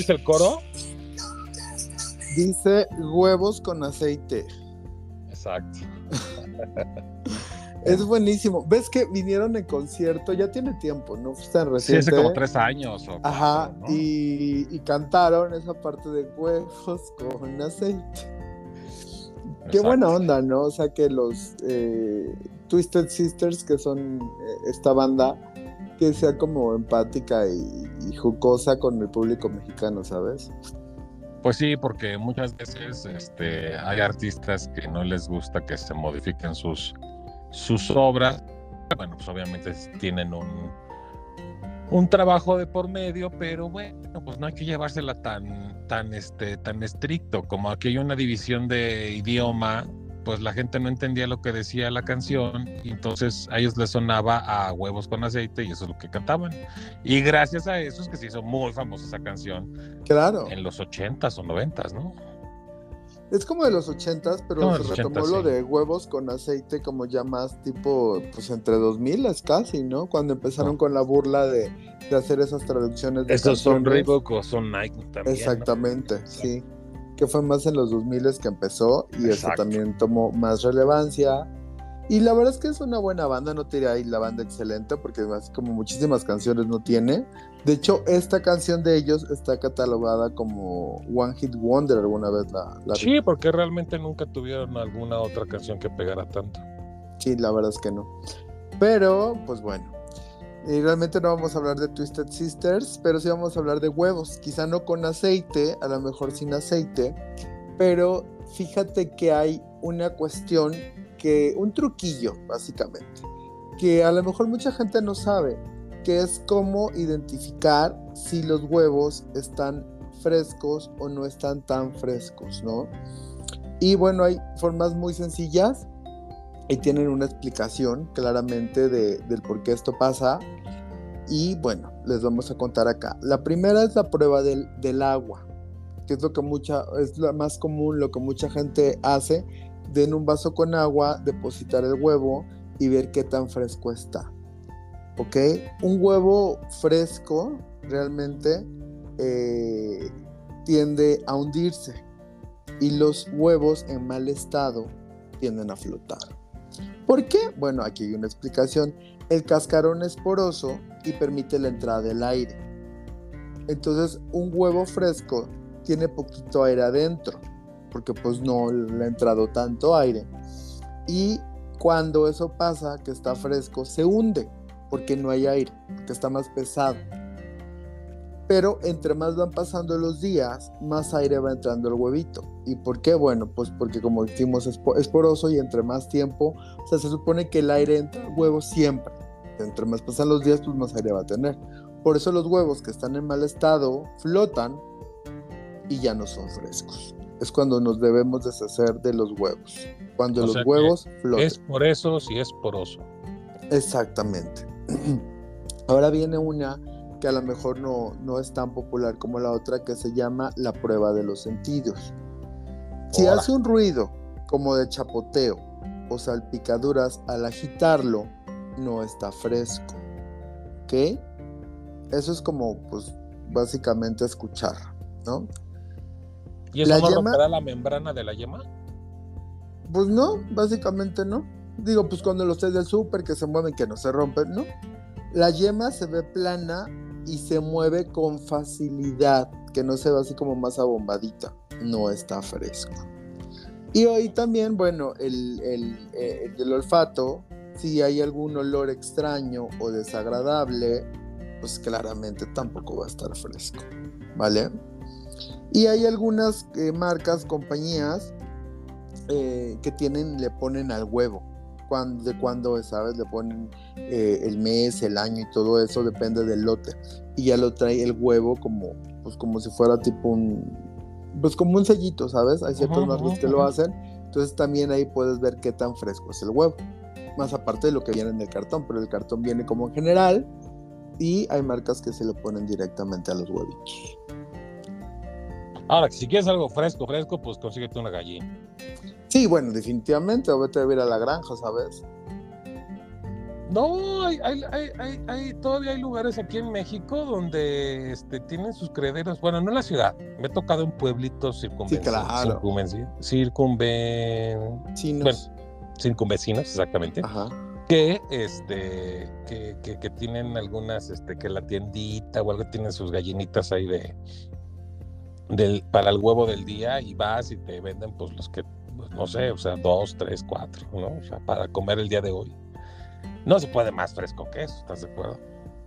Dice el coro? Dice huevos con aceite. Exacto. es buenísimo. ¿Ves que vinieron en concierto? Ya tiene tiempo, ¿no? Tan reciente. Sí, hace como tres años. Ajá, y, cantaron esa parte de huevos con aceite. Qué buena onda, ¿no? O sea, que los eh, Twisted Sisters, que son eh, esta banda, sea como empática y, jocosa con el público mexicano, ¿sabes? Pues sí, porque muchas veces este, hay artistas que no les gusta que se modifiquen sus, sus obras. Bueno, pues obviamente tienen un, un trabajo de por medio, pero bueno, pues no hay que llevársela tan, tan, este, tan estricto. Como aquí hay una división de idioma, pues la gente no entendía lo que decía la canción y entonces a ellos les sonaba a huevos con aceite y eso es lo que cantaban. Y gracias a eso es que se hizo muy famosa esa canción. Claro. En los ochentas o noventas, ¿no? Es como de los ochentas, pero se retomó lo de huevos con aceite como ya más tipo, pues entre 2000 es casi, ¿no? Cuando empezaron con la burla de, hacer esas traducciones. De Esos son Reebok o son Nike también. Exactamente, sí que fue más en los 2000 que empezó y eso también tomó más relevancia. Y la verdad es que es una buena banda, no te ahí la banda excelente porque además como muchísimas canciones no tiene. De hecho, esta canción de ellos está catalogada como One Hit Wonder alguna vez la, la... Sí, porque realmente nunca tuvieron alguna otra canción que pegara tanto. Sí, la verdad es que no. Pero, pues bueno, y realmente no vamos a hablar de Twisted Sisters, pero sí vamos a hablar de huevos. Quizá no con aceite, a lo mejor sin aceite, pero fíjate que hay una cuestión que, un truquillo, básicamente, que a lo mejor mucha gente no sabe, que es cómo identificar si los huevos están frescos o no están tan frescos, ¿no? Y bueno, hay formas muy sencillas y tienen una explicación claramente de, del por qué esto pasa. Y bueno, les vamos a contar acá. La primera es la prueba del, del agua, que es lo que mucha, es lo más común, lo que mucha gente hace, de en un vaso con agua, depositar el huevo y ver qué tan fresco está. ¿Ok? Un huevo fresco realmente eh, tiende a hundirse y los huevos en mal estado tienden a flotar. ¿Por qué? Bueno, aquí hay una explicación. El cascarón es poroso y permite la entrada del aire. Entonces, un huevo fresco tiene poquito aire adentro, porque pues no le ha entrado tanto aire. Y cuando eso pasa, que está fresco, se hunde, porque no hay aire, que está más pesado. Pero entre más van pasando los días, más aire va entrando el huevito. ¿Y por qué? Bueno, pues porque como decimos es poroso y entre más tiempo, o sea, se supone que el aire entra al huevo siempre. Entre más pasan los días, pues más aire va a tener. Por eso los huevos que están en mal estado flotan y ya no son frescos. Es cuando nos debemos deshacer de los huevos. Cuando los huevos flotan. Es por eso si es poroso. Exactamente. (clears throat) Ahora viene una que a lo mejor no, no es tan popular como la otra que se llama la prueba de los sentidos. Si hace un ruido como de chapoteo o salpicaduras al agitarlo, no está fresco. ¿Ok? Eso es como, pues, básicamente escuchar, ¿no? ¿Y eso no romperá la membrana de la yema? Pues no, básicamente no. Digo, pues cuando los test del súper que se mueven, que no se rompen, ¿no? La yema se ve plana y se mueve con facilidad, que no se ve así como más abombadita, no está fresco. Y hoy también, bueno, el, eh, del olfato, si hay algún olor extraño o desagradable, pues claramente tampoco va a estar fresco, ¿vale? Y hay algunas eh, marcas, compañías eh, que tienen, le ponen al huevo de cuándo, ¿sabes? Le ponen eh, el mes, el año y todo eso, depende del lote. Y ya lo trae el huevo como, pues como si fuera tipo un, pues como un sellito, ¿sabes? Hay ciertos marcas que lo hacen. Entonces también ahí puedes ver qué tan fresco es el huevo. Más aparte de lo que viene en el cartón, pero el cartón viene como en general y hay marcas que se lo ponen directamente a los huevitos. Ahora, si quieres algo fresco, fresco, pues consíguete una gallina. Sí, bueno, definitivamente, o vete a ver a la granja, ¿sabes? No, hay, hay, hay, hay, todavía hay lugares aquí en México donde este, tienen sus crederos. Bueno, no en la ciudad. Me he tocado en pueblitos circunvecinos. Sí, claro. Circunven... Bueno, circunvecinos, exactamente. Ajá. Que, este, que, que, que, tienen algunas, este, que la tiendita o algo tienen sus gallinitas ahí de, del, para el huevo del día y vas y te venden pues los que no sé, o sea, dos, tres, cuatro, ¿no? O sea, para comer el día de hoy. No se puede más fresco que eso, ¿estás de acuerdo?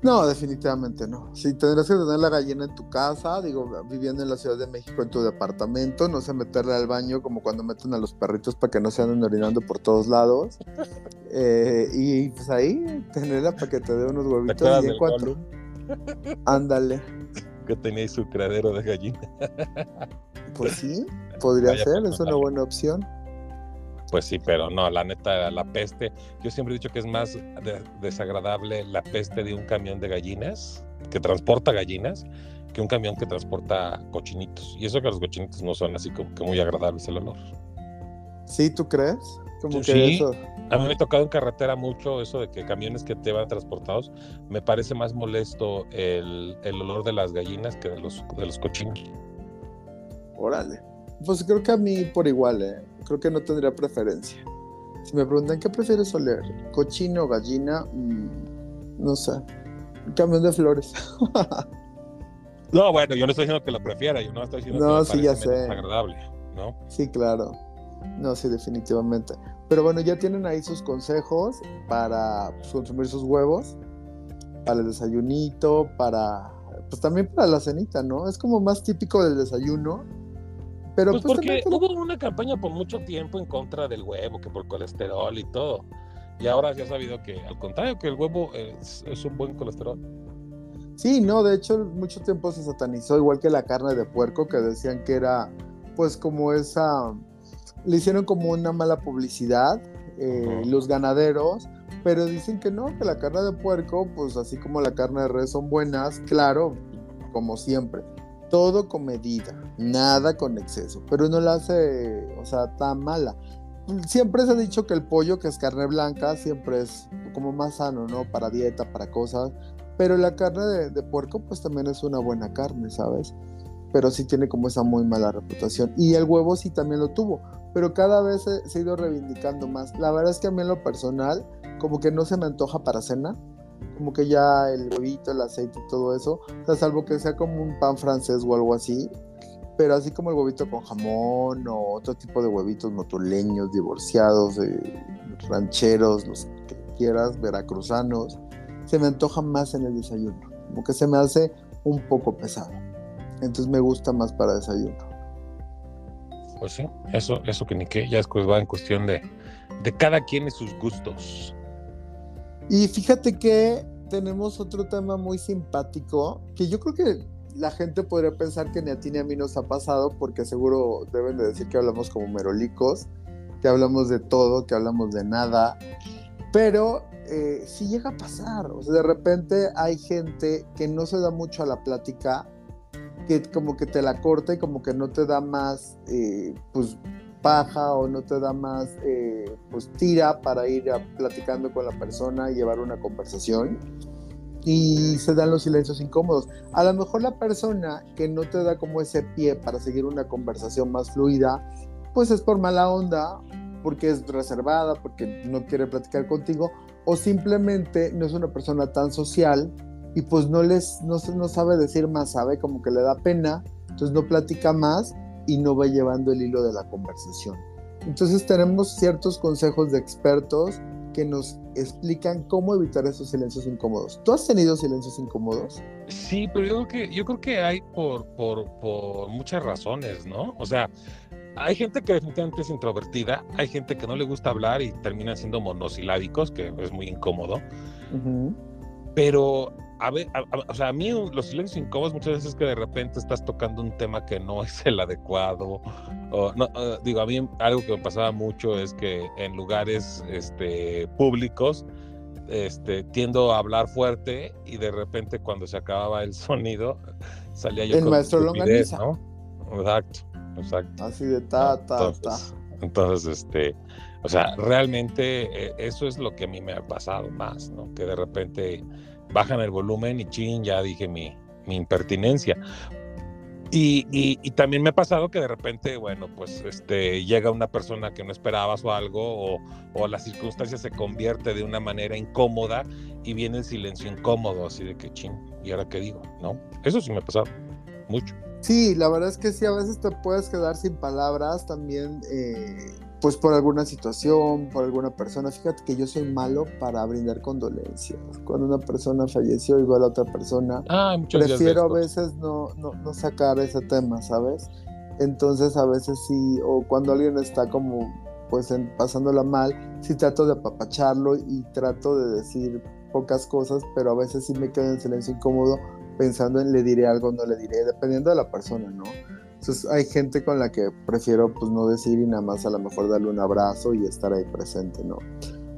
No, definitivamente no. Si tendrás que tener la gallina en tu casa, digo, viviendo en la Ciudad de México en tu departamento, no sé, meterla al baño como cuando meten a los perritos para que no se anden orinando por todos lados. (laughs) Eh, y pues ahí, tenerla para que te dé unos huevitos. ¿Y en cuanto? Ándale. Que tenéis su cradero de gallina. (laughs) Pues sí, (laughs) podría ser, es una buena opción. Pues sí, pero no, la neta, la peste. Yo siempre he dicho que es más desagradable la peste de un camión de gallinas que transporta gallinas que un camión que transporta cochinitos. Y eso que los cochinitos no son así como que muy agradables el olor. ¿Sí, tú crees? Como sí, eso... a mí me ha tocado en carretera mucho eso de que camiones que te van transportados, me parece más molesto el, el olor de las gallinas que de los, de los cochinos. Órale. Pues creo que a mí por igual, ¿eh? creo que no tendría preferencia. Si me preguntan qué prefieres oler, cochino o gallina, mm, no sé, camión de flores. (laughs) no, bueno, yo no estoy diciendo que lo prefiera, yo no estoy diciendo no, que sí, ya sé. agradable, ¿no? Sí, claro. No, sí, definitivamente. Pero bueno, ya tienen ahí sus consejos para pues, consumir sus huevos, para el desayunito, para, pues también para la cenita, ¿no? Es como más típico del desayuno pero pues, pues porque hubo una campaña por mucho tiempo en contra del huevo, que por colesterol y todo. Y ahora se ha sabido que, al contrario, que el huevo es, un buen colesterol. Sí, no, de hecho, mucho tiempo se satanizó, igual que la carne de puerco, que decían que era, pues, como esa. Le hicieron como una mala publicidad eh, los ganaderos, pero dicen que no, que la carne de puerco, pues, así como la carne de res son buenas, claro, como siempre todo con medida, nada con exceso, pero no la hace, o sea, tan mala. Siempre se ha dicho que el pollo, que es carne blanca, siempre es como más sano, ¿no? Para dieta, para cosas. Pero la carne de, puerco, pues también es una buena carne, ¿sabes? Pero sí tiene como esa muy mala reputación. Y el huevo sí también lo tuvo, pero cada vez se, se ha ido reivindicando más. La verdad es que a mí en lo personal, como que no se me antoja para cena como que ya el huevito, el aceite y todo eso, o sea, salvo que sea como un pan francés o algo así, pero así como el huevito con jamón o otro tipo de huevitos motoleños, divorciados, rancheros, los que quieras, veracruzanos, se me antoja más en el desayuno, como que se me hace un poco pesado. Entonces me gusta más para desayuno. Pues sí, eso, eso que ni qué, ya después va en cuestión de, de cada quien y sus gustos. Y fíjate que tenemos otro tema muy simpático que yo creo que la gente podría pensar que ni a ti ni a mí nos ha pasado porque seguro deben de decir que hablamos como merolicos, que hablamos de todo, que hablamos de nada, pero eh, sí llega a pasar, o sea, de repente hay gente que no se da mucho a la plática, que como que te la corta y como que no te da más, eh, pues paja o no te da más eh, pues tira para ir platicando con la persona y llevar una conversación y se dan los silencios incómodos. A lo mejor la persona que no te da como ese pie para seguir una conversación más fluida, pues es por mala onda, porque es reservada, porque no quiere platicar contigo, o simplemente no es una persona tan social y pues no les no, no sabe decir más, sabe como que le da pena, entonces no platica más y no va llevando el hilo de la conversación. Entonces tenemos ciertos consejos de expertos que nos explican cómo evitar esos silencios incómodos. ¿Tú has tenido silencios incómodos? Sí, pero yo creo que, yo creo que hay por, por, por muchas razones, ¿no? O sea, hay gente que definitivamente es introvertida, hay gente que no le gusta hablar y termina siendo monosilábicos, que es muy incómodo. Pero a ver, o sea, a mí los silencios incómodos muchas veces es que de repente estás tocando un tema que no es el adecuado. O, no, eh, digo, a mí algo que me pasaba mucho es que en lugares este, públicos este, tiendo a hablar fuerte y de repente cuando se acababa el (laughs) sonido salía yo el maestro Longaniza. ¿no? Exacto, exacto. Así de ta, ta, ta. Entonces, este, o sea, realmente eh, eso es lo que a mí me ha pasado más, ¿no? Que de repente bajan el volumen y chin, ya dije mi, mi impertinencia. Y, y, también me ha pasado que de repente, bueno, pues este, llega una persona que no esperabas o algo, o, o, la circunstancia se convierte de una manera incómoda y viene el silencio incómodo, así de que chin, ¿y ahora qué digo? ¿No? Eso sí me ha pasado, mucho. Sí, la verdad es que sí, a veces te puedes quedar sin palabras también, eh, pues por alguna situación, por alguna persona. Fíjate que yo soy malo para brindar condolencias. Cuando una persona falleció y va a la otra persona, Ah, prefiero a veces no, no, no sacar ese tema, ¿sabes? Entonces a veces sí, o cuando alguien está como pues en- pasándola mal, sí trato de apapacharlo y trato de decir pocas cosas, pero a veces sí me quedo en silencio incómodo pensando en le diré algo o no le diré, dependiendo de la persona, ¿no? Entonces hay gente con la que prefiero pues no decir y nada más a lo mejor darle un abrazo y estar ahí presente, ¿no?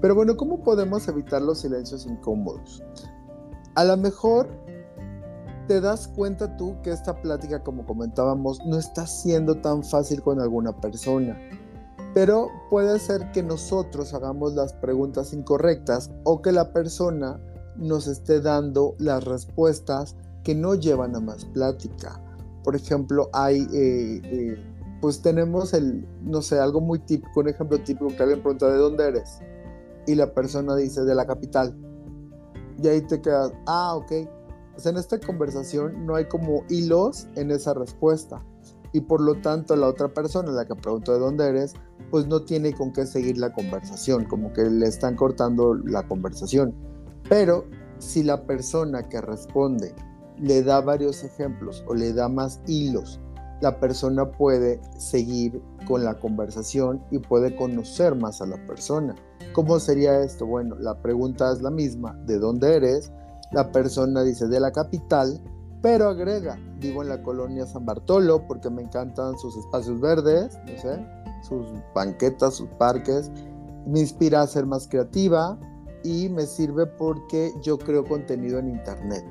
Pero bueno, ¿cómo podemos evitar los silencios incómodos? A lo mejor te das cuenta tú que esta plática, como comentábamos, no está siendo tan fácil con alguna persona. Pero puede ser que nosotros hagamos las preguntas incorrectas o que la persona nos esté dando las respuestas que no llevan a más plática. Por ejemplo, hay, eh, eh, pues tenemos el, no sé, algo muy típico, un ejemplo típico que alguien pregunta, ¿de dónde eres? Y la persona dice, de la capital. Y ahí te quedas, ah, ok. Pues en esta conversación no hay como hilos en esa respuesta. Y por lo tanto la otra persona, la que preguntó de dónde eres, pues no tiene con qué seguir la conversación, como que le están cortando la conversación. Pero si la persona que responde le da varios ejemplos o le da más hilos, la persona puede seguir con la conversación y puede conocer más a la persona. ¿Cómo sería esto? Bueno, la pregunta es la misma, ¿de dónde eres? La persona dice de la capital, pero agrega, vivo en la colonia San Bartolo porque me encantan sus espacios verdes, no sé, sus banquetas, sus parques, me inspira a ser más creativa y me sirve porque yo creo contenido en internet.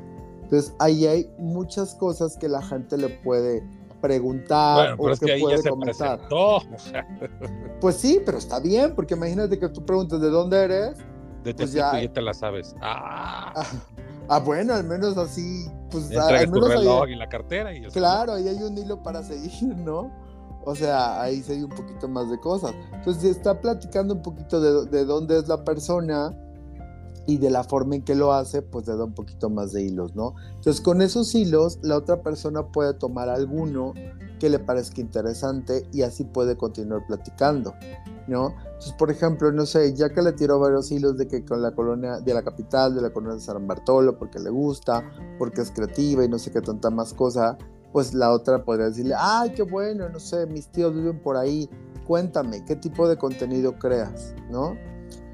Entonces ahí hay muchas cosas que la gente le puede preguntar Bueno, pero o es que que ahí ya puede se comentar. presentó. o sea, (laughs) Pues sí, pero está bien, porque imagínate que tú preguntas de dónde eres. de Pues ya- ya te la sabes. Ah, Ah, ah, bueno, al menos así, pues ya al tu menos ahí- reloj y la cartera y ya. Claro, ahí hay un hilo para seguir, ¿no? O sea, ahí se hay un poquito más de cosas. Entonces, si está platicando un poquito de, de dónde es la persona y de la forma en que lo hace, pues le da un poquito más de hilos, ¿no? Entonces, con esos hilos, la otra persona puede tomar alguno que le parezca interesante y así puede continuar platicando, ¿no? Entonces, por ejemplo, no sé, ya que le tiró varios hilos de que con la colonia de la capital, de la colonia de San Bartolo, porque le gusta, porque es creativa y no sé qué tanta más cosa, pues la otra podría decirle, ay, qué bueno, no sé, mis tíos viven por ahí, cuéntame, ¿qué tipo de contenido creas? ¿No?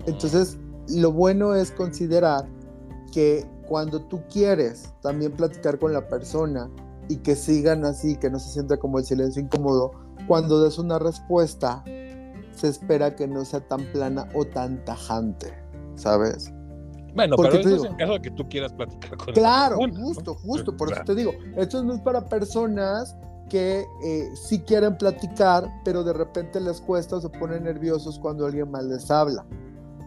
Entonces, lo bueno es considerar que cuando tú quieres también platicar con la persona y que sigan así, que no se sienta como el silencio incómodo, cuando des una respuesta, se espera que no sea tan plana o tan tajante, ¿sabes? Bueno, Porque pero eso es en caso de que tú quieras platicar con Claro, la persona, ¿no? justo, justo, por O eso te digo, esto no es para personas que eh, sí quieren platicar, pero de repente les cuesta o se ponen nerviosos cuando alguien más les habla.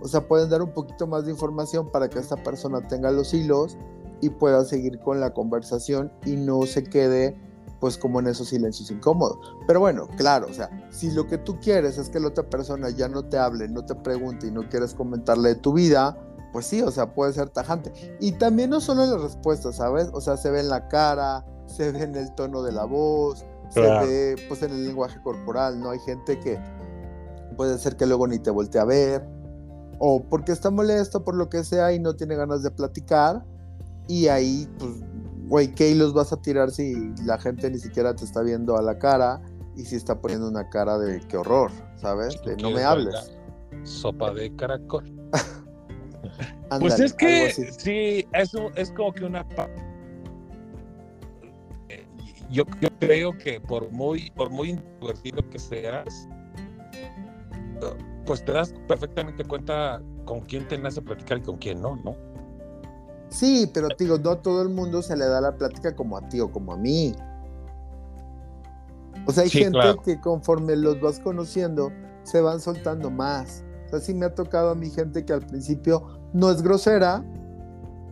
O sea, pueden dar un poquito más de información para que esta persona tenga los hilos y pueda seguir con la conversación y no se quede pues como en esos silencios incómodos. Pero bueno, claro, o sea, si lo que tú quieres es que la otra persona ya no te hable, no te pregunte y no quieres comentarle de tu vida, pues sí, o sea, puede ser tajante. Y también no solo en las respuestas, ¿sabes? O sea, se ve en la cara, se ve en el tono de la voz, Claro. se ve pues en el lenguaje corporal, ¿no? Hay gente que puede ser que luego ni te voltee a ver, o porque está molesto por lo que sea y no tiene ganas de platicar, y ahí, pues, güey, ¿qué hilos vas a tirar si la gente ni siquiera te está viendo a la cara y si está poniendo una cara de qué horror, ¿sabes? De no me hables. Sopa de caracol. (laughs) Pues es que sí, eso es como que una pa- yo, yo creo que por muy por muy introvertido que seas pues te das perfectamente cuenta con quién te nace platicar y con quién no, ¿no? Sí, pero digo, no a todo el mundo se le da la plática como a ti o como a mí. O sea, hay Sí, gente claro. que conforme los vas conociendo, se van soltando más. O sea, sí me ha tocado a mi gente que al principio no es grosera,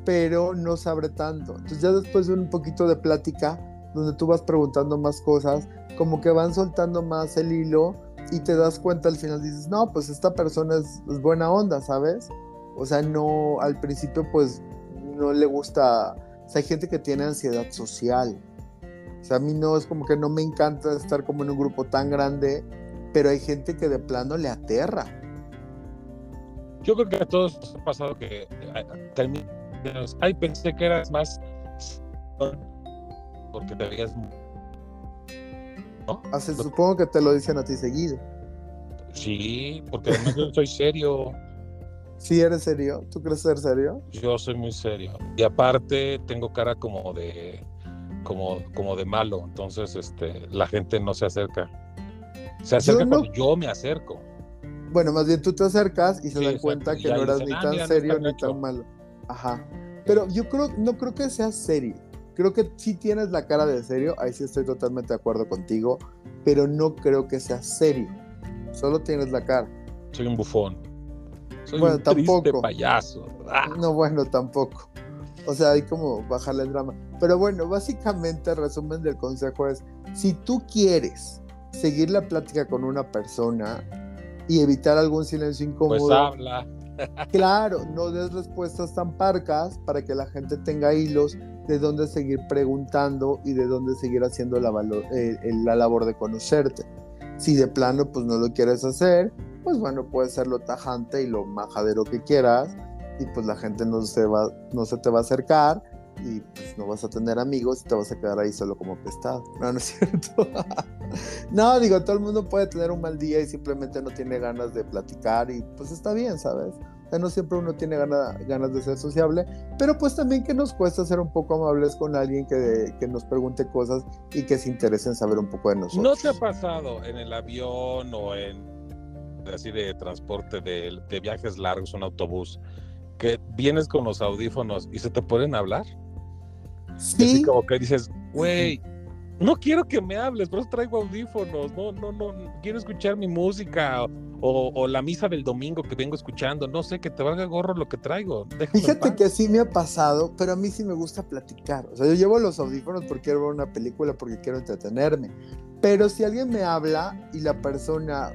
pero no sabe tanto. Entonces ya después de un poquito de plática, donde tú vas preguntando más cosas, como que van soltando más el hilo y te das cuenta al final, dices, no, pues esta persona es, buena onda, ¿sabes? O sea, no, al principio pues no le gusta, o sea, hay gente que tiene ansiedad social, O sea, a mí no es como que no me encanta estar como en un grupo tan grande, pero hay gente que de plano le aterra. Yo creo que a todos nos ha pasado que eh, terminas, ay, pensé que eras más porque te veías ¿no? Así, supongo que te lo dicen a ti seguido. Sí, porque además yo soy serio. ¿Sí eres serio? ¿Tú crees ser serio? Yo soy muy serio. Y aparte tengo cara como de como, como de malo. Entonces, este, la gente no se acerca. Se acerca cuando yo me acerco. Bueno, más bien tú te acercas y se dan cuenta que no eras ni ah, tan serio ni tan malo. Ajá. Pero yo creo, no creo que seas serio. Creo que sí tienes la cara de serio, ahí sí estoy totalmente de acuerdo contigo, pero no creo que seas serio. Solo tienes la cara. Soy un bufón. Soy bueno, un tampoco. payaso. Ah. No, bueno, tampoco. O sea, hay como bajarle el drama. Pero bueno, básicamente el resumen del consejo es, si tú quieres seguir la plática con una persona y evitar algún silencio incómodo, pues habla. claro, no des respuestas tan parcas para que la gente tenga hilos de dónde seguir preguntando y de dónde seguir haciendo la, eh, la labor de conocerte. Si de plano pues no lo quieres hacer, pues bueno, puede ser lo tajante y lo majadero que quieras y pues la gente no se, va, no se te va a acercar y pues no vas a tener amigos y te vas a quedar ahí solo como pestado. No, no es cierto. (laughs) no, digo, todo el mundo puede tener un mal día y simplemente no tiene ganas de platicar y pues está bien, ¿sabes? No siempre uno tiene ganas de ser sociable, pero pues también que nos cuesta ser un poco amables con alguien que, que nos pregunte cosas y que se interese en saber un poco de nosotros. ¿No te ha pasado en el avión o en así de transporte de, de viajes largos, un autobús, que vienes con los audífonos y se te pueden hablar? Sí. así como que dices, güey, no quiero que me hables, pero traigo audífonos, no, no, no, quiero escuchar mi música o, la misa del domingo que vengo escuchando, no sé, que te valga gorro lo que traigo. Fíjate que sí me ha pasado, pero a mí sí me gusta platicar. O sea, yo llevo los audífonos porque quiero ver una película, porque quiero entretenerme. Pero si alguien me habla y la persona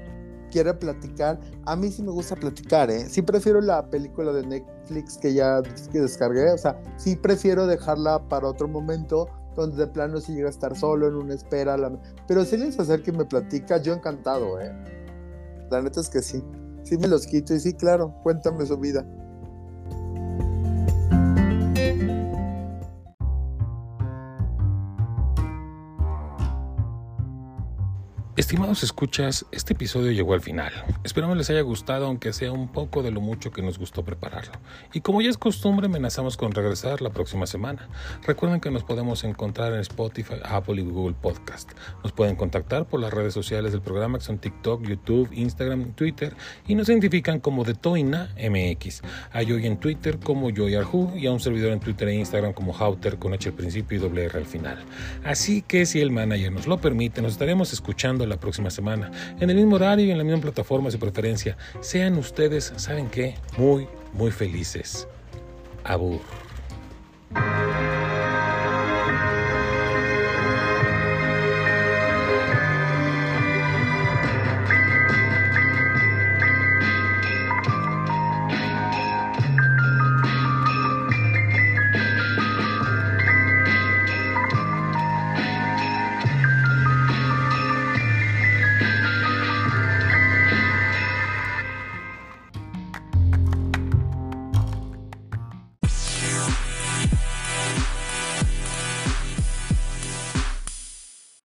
quiere platicar, a mí sí me gusta platicar, ¿eh? Sí prefiero la película de Netflix que ya que descargué, o sea, sí prefiero dejarla para otro momento donde de plano si llega a estar solo en una espera, pero si les acerca y me platica, yo encantado, ¿eh? La neta es que sí. Sí me los quito y sí, claro, cuéntame su vida. Estimados escuchas, este episodio llegó al final. Esperamos les haya gustado, aunque sea un poco de lo mucho que nos gustó prepararlo. Y como ya es costumbre, amenazamos con regresar la próxima semana. Recuerden que nos podemos encontrar en Spotify, Apple y Google Podcast. Nos pueden contactar por las redes sociales del programa, que son TikTok, YouTube, Instagram, Twitter, y nos identifican como de Toina MX. A Joy en Twitter como Joy Arju y a un servidor en Twitter e Instagram como Hauter con H al principio y doble R al final. Así que si el manager nos lo permite, nos estaremos escuchando la próxima semana, en el mismo horario y en la misma plataforma su preferencia. Sean ustedes, ¿saben qué? Muy, muy felices. Abur.